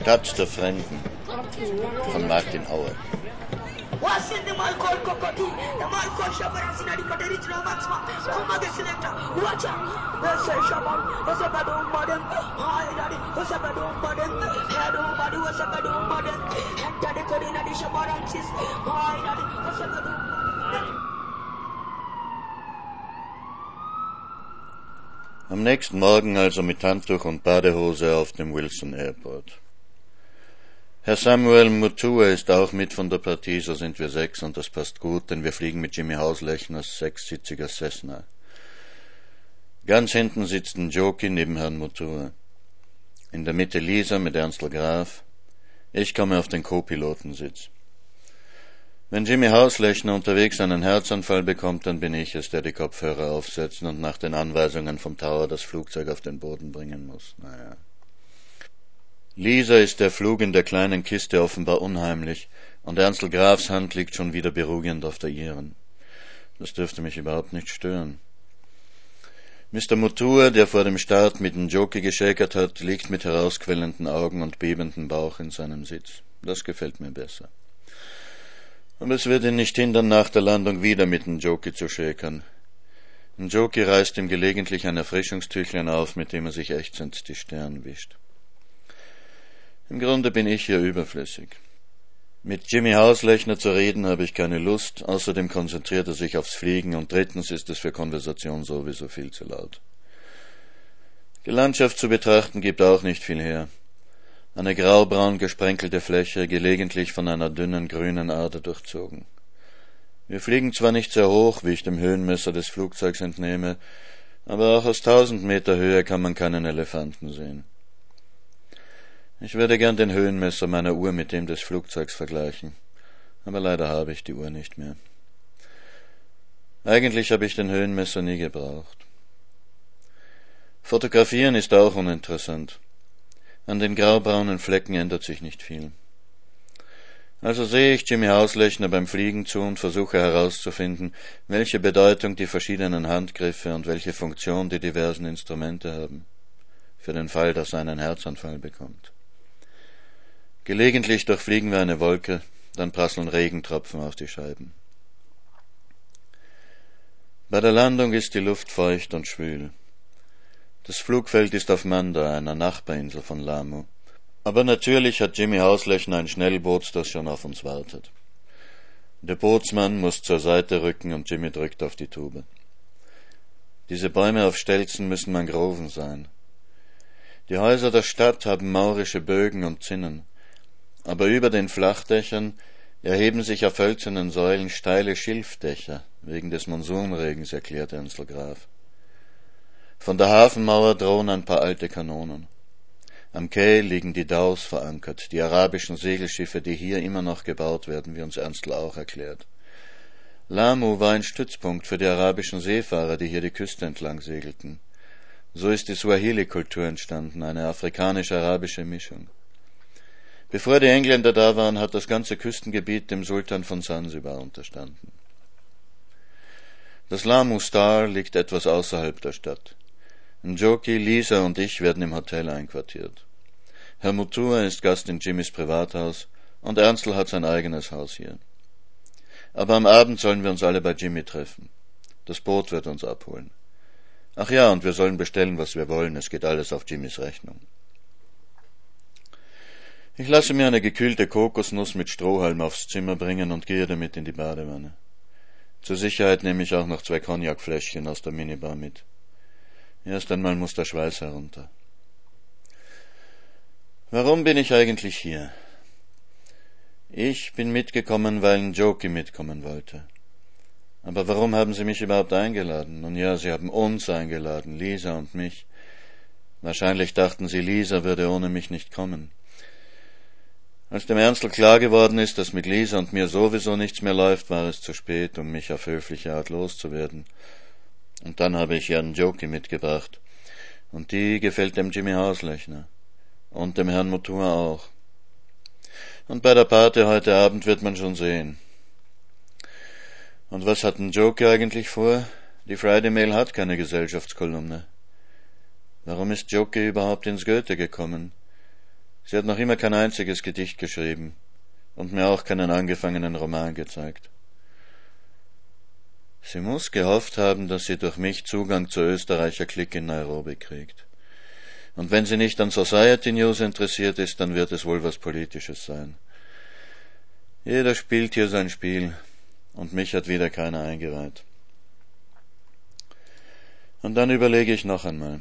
Stadt der Fremden von Martin Auer. wasinde malkol kokoti da malkol shabara sinadi pateri chlo matsma kuma de selecta wacha wese shabam wese badu modem hai dadi wese badu modem hadu badu wese badu modem hatta de wese badu Am nächsten Morgen also mit Handtuch und Badehose auf dem Wilson Airport. Herr Samuel Mutua ist auch mit von der Partie, so sind wir sechs und das passt gut, denn wir fliegen mit Jimmy Hauslechners sechssitziger Cessna. Ganz hinten sitzt ein Jockey neben Herrn Mutua. In der Mitte Lisa mit Ernstl Graf. Ich komme auf den Co-Pilotensitz. Wenn Jimmy Hauslechner unterwegs einen Herzanfall bekommt, dann bin ich es, der die Kopfhörer aufsetzen und nach den Anweisungen vom Tower das Flugzeug auf den Boden bringen muss. Naja. Lisa ist der Flug in der kleinen Kiste offenbar unheimlich, und Ernstl Grafs Hand liegt schon wieder beruhigend auf der ihren. Das dürfte mich überhaupt nicht stören. Mr. Mutua, der vor dem Start mit dem Jockey geschäkert hat, liegt mit herausquellenden Augen und bebendem Bauch in seinem Sitz. Das gefällt mir besser. Aber es wird ihn nicht hindern, nach der Landung wieder mit Jockey zu schäkern. Jockey reißt ihm gelegentlich ein Erfrischungstüchlein auf, mit dem er sich ächzend die Stirn wischt. Im Grunde bin ich hier überflüssig. Mit Jimmy Hauslechner zu reden habe ich keine Lust, außerdem konzentriert er sich aufs Fliegen und drittens ist es für Konversation sowieso viel zu laut. Die Landschaft zu betrachten gibt auch nicht viel her. Eine graubraun gesprenkelte Fläche, gelegentlich von einer dünnen grünen Ader durchzogen. Wir fliegen zwar nicht sehr hoch, wie ich dem Höhenmesser des Flugzeugs entnehme, aber auch aus tausend Meter Höhe kann man keinen Elefanten sehen. Ich würde gern den Höhenmesser meiner Uhr mit dem des Flugzeugs vergleichen, aber leider habe ich die Uhr nicht mehr. Eigentlich habe ich den Höhenmesser nie gebraucht. Fotografieren ist auch uninteressant. An den graubraunen Flecken ändert sich nicht viel. Also sehe ich Jimmy Hauslechner beim Fliegen zu und versuche herauszufinden, welche Bedeutung die verschiedenen Handgriffe und welche Funktion die diversen Instrumente haben, für den Fall, dass er einen Herzanfall bekommt. Gelegentlich durchfliegen wir eine Wolke, dann prasseln Regentropfen auf die Scheiben. Bei der Landung ist die Luft feucht und schwül. Das Flugfeld ist auf Manda, einer Nachbarinsel von Lamu. Aber natürlich hat Jimmy Hauslechner ein Schnellboot, das schon auf uns wartet. Der Bootsmann muss zur Seite rücken und Jimmy drückt auf die Tube. Diese Bäume auf Stelzen müssen Mangroven sein. Die Häuser der Stadt haben maurische Bögen und Zinnen, aber über den Flachdächern erheben sich auf hölzernen Säulen steile Schilfdächer, wegen des Monsunregens, erklärte Ernstl Graf. Von der Hafenmauer drohen ein paar alte Kanonen. Am Quai liegen die Daus verankert, die arabischen Segelschiffe, die hier immer noch gebaut werden, wie uns Ernstl auch erklärt. Lamu war ein Stützpunkt für die arabischen Seefahrer, die hier die Küste entlang segelten. So ist die Swahili-Kultur entstanden, eine afrikanisch-arabische Mischung. Bevor die Engländer da waren, hat das ganze Küstengebiet dem Sultan von Sansibar unterstanden. Das Lamu Star liegt etwas außerhalb der Stadt. Njoki, Lisa und ich werden im Hotel einquartiert. Herr Mutua ist Gast in Jimmys Privathaus und Ernstl hat sein eigenes Haus hier. Aber am Abend sollen wir uns alle bei Jimmy treffen. Das Boot wird uns abholen. Ach ja, und wir sollen bestellen, was wir wollen. Es geht alles auf Jimmys Rechnung. Ich lasse mir eine gekühlte Kokosnuss mit Strohhalm aufs Zimmer bringen und gehe damit in die Badewanne. Zur Sicherheit nehme ich auch noch zwei Cognacfläschchen aus der Minibar mit. Erst einmal muss der Schweiß herunter. Warum bin ich eigentlich hier? Ich bin mitgekommen, weil ein Joki mitkommen wollte. Aber warum haben Sie mich überhaupt eingeladen? Nun ja, Sie haben uns eingeladen, Lisa und mich. Wahrscheinlich dachten Sie, Lisa würde ohne mich nicht kommen. Als dem Ernstl klar geworden ist, dass mit Lisa und mir sowieso nichts mehr läuft, war es zu spät, um mich auf höfliche Art loszuwerden. Und dann habe ich Jan Joki mitgebracht. Und die gefällt dem Jimmy Hauslechner. Und dem Herrn Mutua auch. Und bei der Party heute Abend wird man schon sehen. Und was hat ein Joki eigentlich vor? Die Friday Mail hat keine Gesellschaftskolumne. Warum ist Jockey überhaupt ins Goethe gekommen? Sie hat noch immer kein einziges Gedicht geschrieben und mir auch keinen angefangenen Roman gezeigt. Sie muss gehofft haben, dass sie durch mich Zugang zur Österreicher Klick in Nairobi kriegt. Und wenn sie nicht an Society News interessiert ist, dann wird es wohl was Politisches sein. Jeder spielt hier sein Spiel, und mich hat wieder keiner eingeweiht. Und dann überlege ich noch einmal.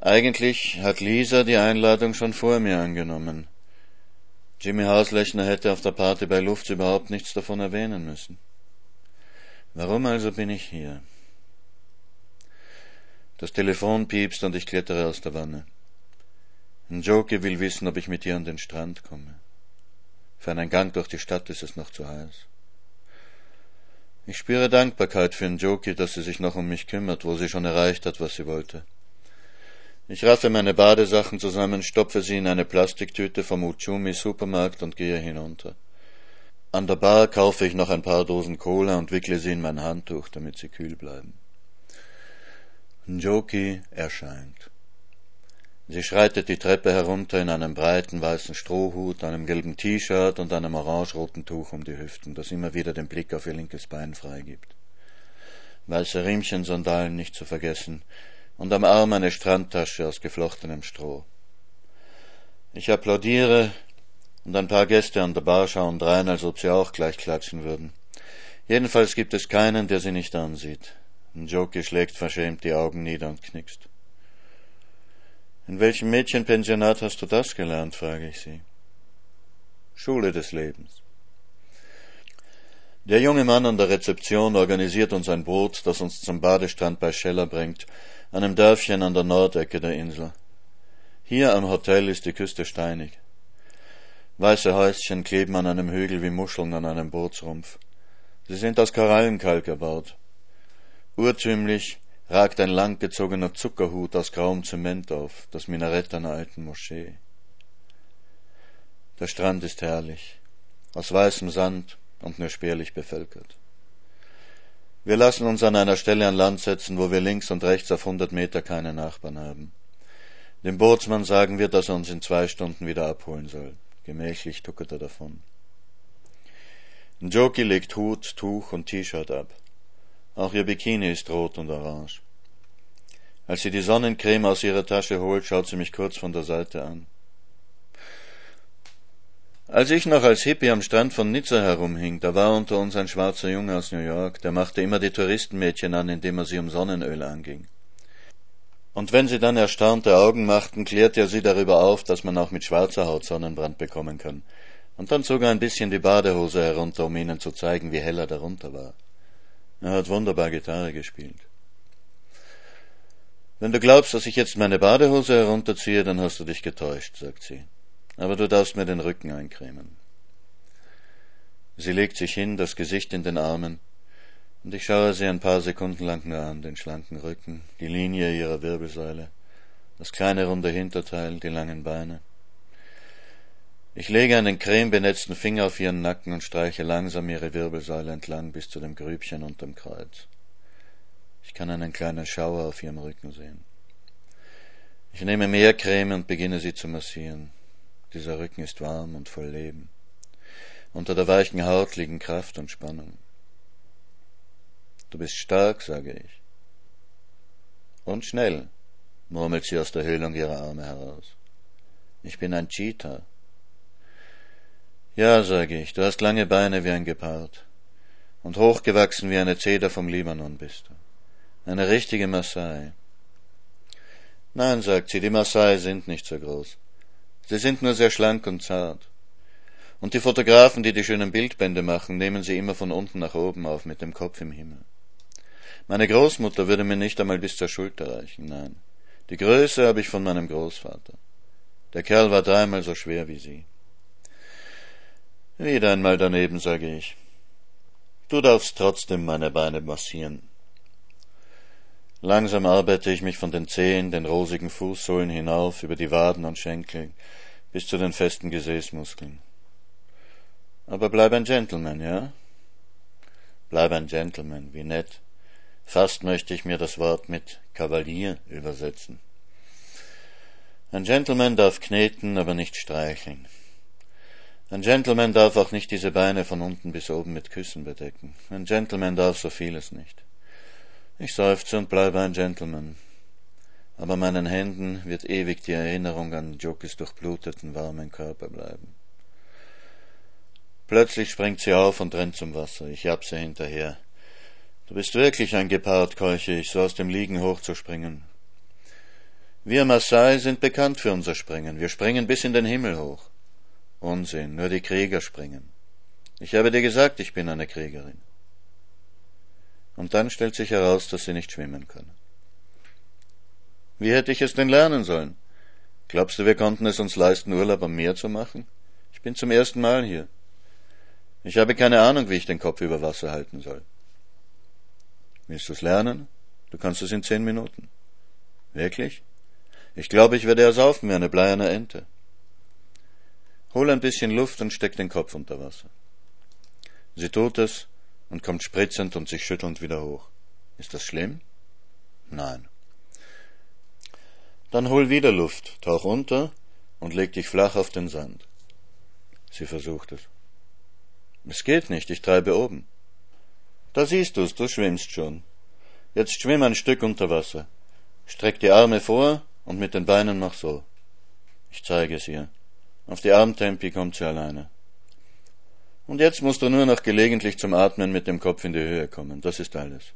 Eigentlich hat Lisa die Einladung schon vor mir angenommen. Jimmy Hauslechner hätte auf der Party bei Lufts überhaupt nichts davon erwähnen müssen. Warum also bin ich hier? Das Telefon piepst und ich klettere aus der Wanne. Njoki will wissen, ob ich mit ihr an den Strand komme. Für einen Gang durch die Stadt ist es noch zu heiß. Ich spüre Dankbarkeit für Njoki, dass sie sich noch um mich kümmert, wo sie schon erreicht hat, was sie wollte. Ich raffe meine Badesachen zusammen, stopfe sie in eine Plastiktüte vom Uchumi Supermarkt und gehe hinunter. An der Bar kaufe ich noch ein paar Dosen Cola und wickle sie in mein Handtuch, damit sie kühl bleiben. Njoki erscheint. Sie schreitet die Treppe herunter in einem breiten weißen Strohhut, einem gelben T-Shirt und einem orangeroten Tuch um die Hüften, das immer wieder den Blick auf ihr linkes Bein freigibt. Weiße Riemchensandalen nicht zu vergessen, und am Arm eine Strandtasche aus geflochtenem Stroh. Ich applaudiere, und ein paar Gäste an der Bar schauen drein, als ob sie auch gleich klatschen würden. Jedenfalls gibt es keinen, der sie nicht ansieht. Njoki schlägt verschämt die Augen nieder und knickst. In welchem Mädchenpensionat hast du das gelernt? frage ich sie. Schule des Lebens. Der junge Mann an der Rezeption organisiert uns ein Boot, das uns zum Badestrand bei Scheller bringt, einem Dörfchen an der Nordecke der Insel. Hier am Hotel ist die Küste steinig. Weiße Häuschen kleben an einem Hügel wie Muscheln an einem Bootsrumpf. Sie sind aus Korallenkalk erbaut. Urtümlich ragt ein langgezogener Zuckerhut aus grauem Zement auf, das Minarett einer alten Moschee. Der Strand ist herrlich, aus weißem Sand und nur spärlich bevölkert. Wir lassen uns an einer Stelle an Land setzen, wo wir links und rechts auf hundert Meter keine Nachbarn haben. Dem Bootsmann sagen wir, dass er uns in zwei Stunden wieder abholen soll. Gemächlich tuckert er davon. Njoki legt Hut, Tuch und T-Shirt ab. Auch ihr Bikini ist rot und orange. Als sie die Sonnencreme aus ihrer Tasche holt, schaut sie mich kurz von der Seite an. Als ich noch als Hippie am Strand von Nizza herumhing, da war unter uns ein schwarzer Junge aus New York, der machte immer die Touristenmädchen an, indem er sie um Sonnenöl anging. Und wenn sie dann erstaunte Augen machten, klärte er sie darüber auf, dass man auch mit schwarzer Haut Sonnenbrand bekommen kann. Und dann zog er ein bisschen die Badehose herunter, um ihnen zu zeigen, wie hell er darunter war. Er hat wunderbar Gitarre gespielt. Wenn du glaubst, dass ich jetzt meine Badehose herunterziehe, dann hast du dich getäuscht, sagt sie. Aber du darfst mir den Rücken eincremen. Sie legt sich hin, das Gesicht in den Armen, und ich schaue sie ein paar Sekunden lang nur an, den schlanken Rücken, die Linie ihrer Wirbelsäule, das kleine runde Hinterteil, die langen Beine. Ich lege einen cremebenetzten Finger auf ihren Nacken und streiche langsam ihre Wirbelsäule entlang bis zu dem Grübchen unterm Kreuz. Ich kann einen kleinen Schauer auf ihrem Rücken sehen. Ich nehme mehr Creme und beginne sie zu massieren. Dieser Rücken ist warm und voll Leben. Unter der weichen Haut liegen Kraft und Spannung. Du bist stark, sage ich. Und schnell, murmelt sie aus der Höhlung ihrer Arme heraus. Ich bin ein Cheetah. Ja, sage ich, du hast lange Beine wie ein Gepard. Und hochgewachsen wie eine Zeder vom Libanon bist du. Eine richtige Maasai. Nein, sagt sie, die Maasai sind nicht so groß. Sie sind nur sehr schlank und zart. Und die Fotografen, die die schönen Bildbände machen, nehmen sie immer von unten nach oben auf mit dem Kopf im Himmel. Meine Großmutter würde mir nicht einmal bis zur Schulter reichen, nein. Die Größe habe ich von meinem Großvater. Der Kerl war dreimal so schwer wie sie. Wieder einmal daneben, sage ich. Du darfst trotzdem meine Beine massieren. Langsam arbeite ich mich von den Zehen, den rosigen Fußsohlen hinauf, über die Waden und Schenkel, bis zu den festen Gesäßmuskeln. Aber bleib ein Gentleman, ja? Bleib ein Gentleman, wie nett. Fast möchte ich mir das Wort mit Kavalier übersetzen. Ein Gentleman darf kneten, aber nicht streicheln. Ein Gentleman darf auch nicht diese Beine von unten bis oben mit Küssen bedecken. Ein Gentleman darf so vieles nicht. Ich seufze und bleibe ein Gentleman. Aber meinen Händen wird ewig die Erinnerung an Jokis durchbluteten, warmen Körper bleiben. Plötzlich springt sie auf und rennt zum Wasser. Ich jab sie hinterher. Du bist wirklich ein Gepard, keuche ich, so aus dem Liegen hochzuspringen. Wir Maasai sind bekannt für unser Springen. Wir springen bis in den Himmel hoch. Unsinn, nur die Krieger springen. Ich habe dir gesagt, ich bin eine Kriegerin. Und dann stellt sich heraus, dass sie nicht schwimmen kann. Wie hätte ich es denn lernen sollen? Glaubst du, wir konnten es uns leisten, Urlaub am Meer zu machen? Ich bin zum ersten Mal hier. Ich habe keine Ahnung, wie ich den Kopf über Wasser halten soll. Willst du es lernen? Du kannst es in zehn Minuten. Wirklich? Ich glaube, ich werde ersaufen wie eine bleierne Ente. Hol ein bisschen Luft und steck den Kopf unter Wasser. Sie tut es und kommt spritzend und sich schüttelnd wieder hoch. Ist das schlimm? Nein. Dann hol wieder Luft, tauch unter und leg dich flach auf den Sand. Sie versucht es. Es geht nicht, ich treibe oben. Da siehst du's, du schwimmst schon. Jetzt schwimm ein Stück unter Wasser. Streck die Arme vor und mit den Beinen mach so. Ich zeige es ihr. Auf die Armtempi kommt sie alleine. Und jetzt musst du nur noch gelegentlich zum Atmen mit dem Kopf in die Höhe kommen. Das ist alles.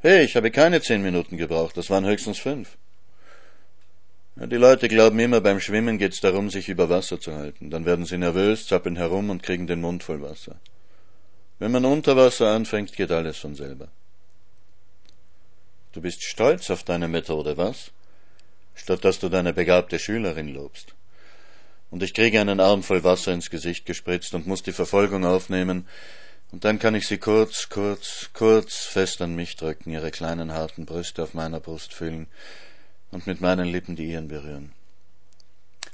Hey, ich habe keine zehn Minuten gebraucht, das waren höchstens fünf. Ja, die Leute glauben immer, beim Schwimmen geht's darum, sich über Wasser zu halten. Dann werden sie nervös, zappeln herum und kriegen den Mund voll Wasser. Wenn man unter Wasser anfängt, geht alles von selber. Du bist stolz auf deine Methode, was? Statt dass du deine begabte Schülerin lobst. Und ich kriege einen Arm voll Wasser ins Gesicht gespritzt und muss die Verfolgung aufnehmen, und dann kann ich sie kurz, kurz, kurz fest an mich drücken, ihre kleinen harten Brüste auf meiner Brust fühlen und mit meinen Lippen die ihren berühren.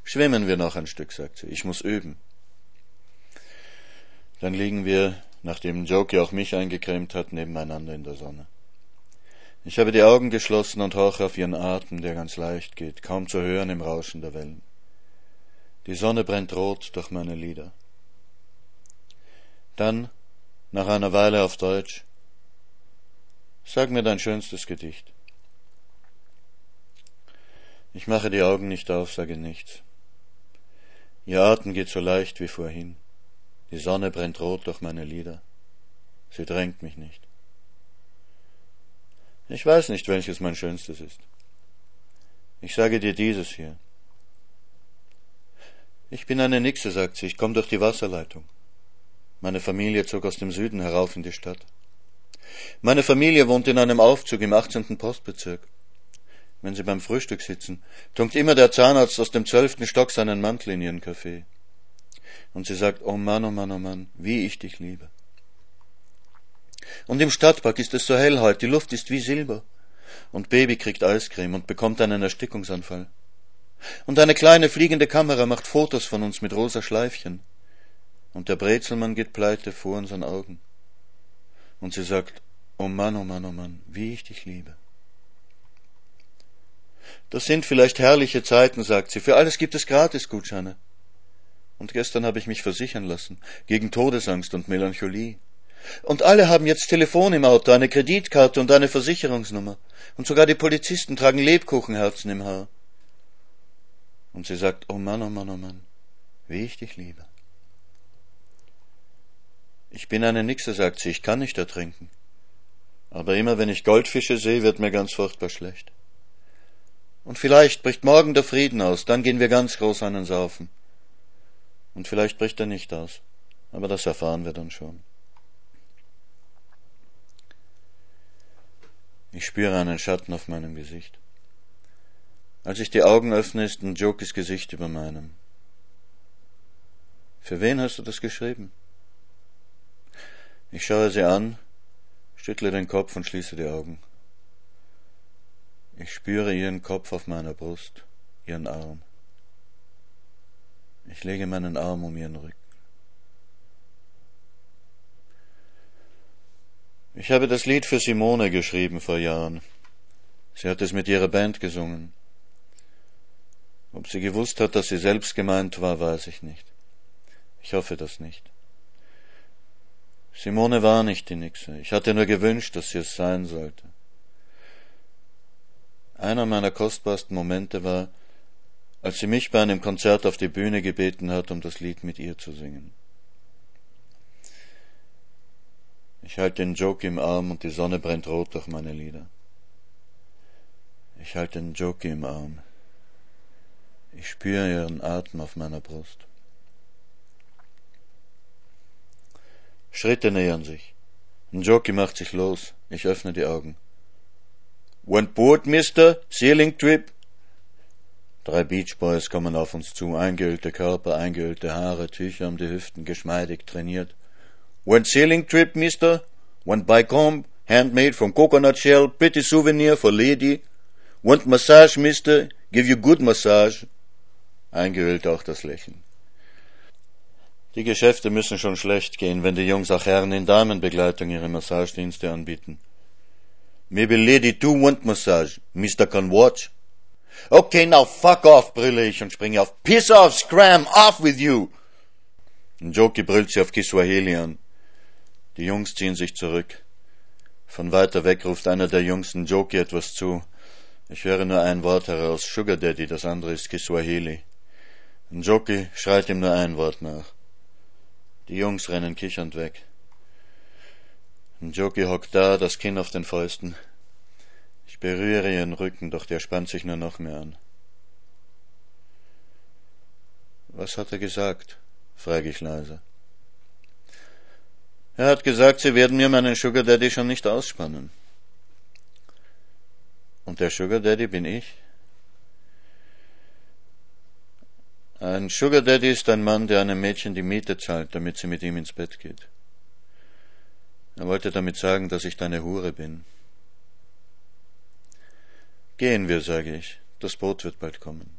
Schwimmen wir noch ein Stück, sagt sie. Ich muss üben. Dann liegen wir, nachdem Joki auch mich eingecremt hat, nebeneinander in der Sonne. Ich habe die Augen geschlossen und horche auf ihren Atem, der ganz leicht geht, kaum zu hören im Rauschen der Wellen. Die Sonne brennt rot durch meine Lieder. Dann, nach einer Weile auf Deutsch, sag mir dein schönstes Gedicht. Ich mache die Augen nicht auf, sage nichts. Ihr Atem geht so leicht wie vorhin. Die Sonne brennt rot durch meine Lieder. Sie drängt mich nicht. Ich weiß nicht, welches mein schönstes ist. Ich sage dir dieses hier. Ich bin eine Nixe, sagt sie, ich komme durch die Wasserleitung. Meine Familie zog aus dem Süden herauf in die Stadt. Meine Familie wohnt in einem Aufzug im 18. Postbezirk wenn sie beim Frühstück sitzen, tunkt immer der Zahnarzt aus dem zwölften Stock seinen Mantel in ihren Kaffee. Und sie sagt, oh Mann, oh Mann, oh Mann, wie ich dich liebe. Und im Stadtpark ist es so hell heute, die Luft ist wie Silber. Und Baby kriegt Eiscreme und bekommt einen Erstickungsanfall. Und eine kleine fliegende Kamera macht Fotos von uns mit rosa Schleifchen. Und der Brezelmann geht pleite vor unseren Augen. Und sie sagt, oh Mann, oh Mann, oh Mann, wie ich dich liebe. Das sind vielleicht herrliche Zeiten, sagt sie. Für alles gibt es Gratisgutscheine. Und gestern habe ich mich versichern lassen, gegen Todesangst und Melancholie. Und alle haben jetzt Telefon im Auto, eine Kreditkarte und eine Versicherungsnummer. Und sogar die Polizisten tragen Lebkuchenherzen im Haar. Und sie sagt, oh Mann, oh Mann, oh Mann, wie ich dich liebe. Ich bin eine Nixe, sagt sie, ich kann nicht ertrinken. Aber immer wenn ich Goldfische sehe, wird mir ganz furchtbar schlecht. Und vielleicht bricht morgen der Frieden aus, dann gehen wir ganz groß einen saufen. Und vielleicht bricht er nicht aus, aber das erfahren wir dann schon. Ich spüre einen Schatten auf meinem Gesicht. Als ich die Augen öffne, ist ein Jokis Gesicht über meinem. Für wen hast du das geschrieben? Ich schaue sie an, schüttle den Kopf und schließe die Augen. Ich spüre ihren Kopf auf meiner Brust, ihren Arm. Ich lege meinen Arm um ihren Rücken. Ich habe das Lied für Simone geschrieben vor Jahren. Sie hat es mit ihrer Band gesungen. Ob sie gewusst hat, dass sie selbst gemeint war, weiß ich nicht. Ich hoffe das nicht. Simone war nicht die Nixe. Ich hatte nur gewünscht, dass sie es sein sollte. Einer meiner kostbarsten Momente war, als sie mich bei einem Konzert auf die Bühne gebeten hat, um das Lied mit ihr zu singen. Ich halte den Joke im Arm und die Sonne brennt rot durch meine Lieder. Ich halte den Joke im Arm. Ich spüre ihren Atem auf meiner Brust. Schritte nähern sich. Jockey macht sich los. Ich öffne die Augen. Want board, Mister? Sailing Trip? Drei Beach Boys kommen auf uns zu, eingeölte Körper, eingeölte Haare, Tücher um die Hüften, geschmeidig trainiert. One sailing trip, mister? One Bicom, handmade from coconut shell, pretty souvenir for lady. Want massage, mister? Give you good massage. Eingehüllt auch das Lächeln. Die Geschäfte müssen schon schlecht gehen, wenn die Jungs auch Herren in Damenbegleitung ihre Massagedienste anbieten. Maybe lady too want massage. Mister can watch. Okay, now fuck off, brülle ich und springe auf. Piss off, scram, off with you! Joki brüllt sie auf Kiswahili an. Die Jungs ziehen sich zurück. Von weiter weg ruft einer der Jungs Joki etwas zu. Ich höre nur ein Wort heraus, Sugar Daddy, das andere ist Kiswahili. Joki schreit ihm nur ein Wort nach. Die Jungs rennen kichernd weg. Joki hockt da, das Kinn auf den Fäusten. Ich berühre ihren Rücken, doch der spannt sich nur noch mehr an. Was hat er gesagt? frage ich leise. Er hat gesagt, Sie werden mir meinen Sugar Daddy schon nicht ausspannen. Und der Sugar Daddy bin ich? Ein Sugar Daddy ist ein Mann, der einem Mädchen die Miete zahlt, damit sie mit ihm ins Bett geht. Er wollte damit sagen, dass ich deine Hure bin. Gehen wir, sage ich, das Boot wird bald kommen.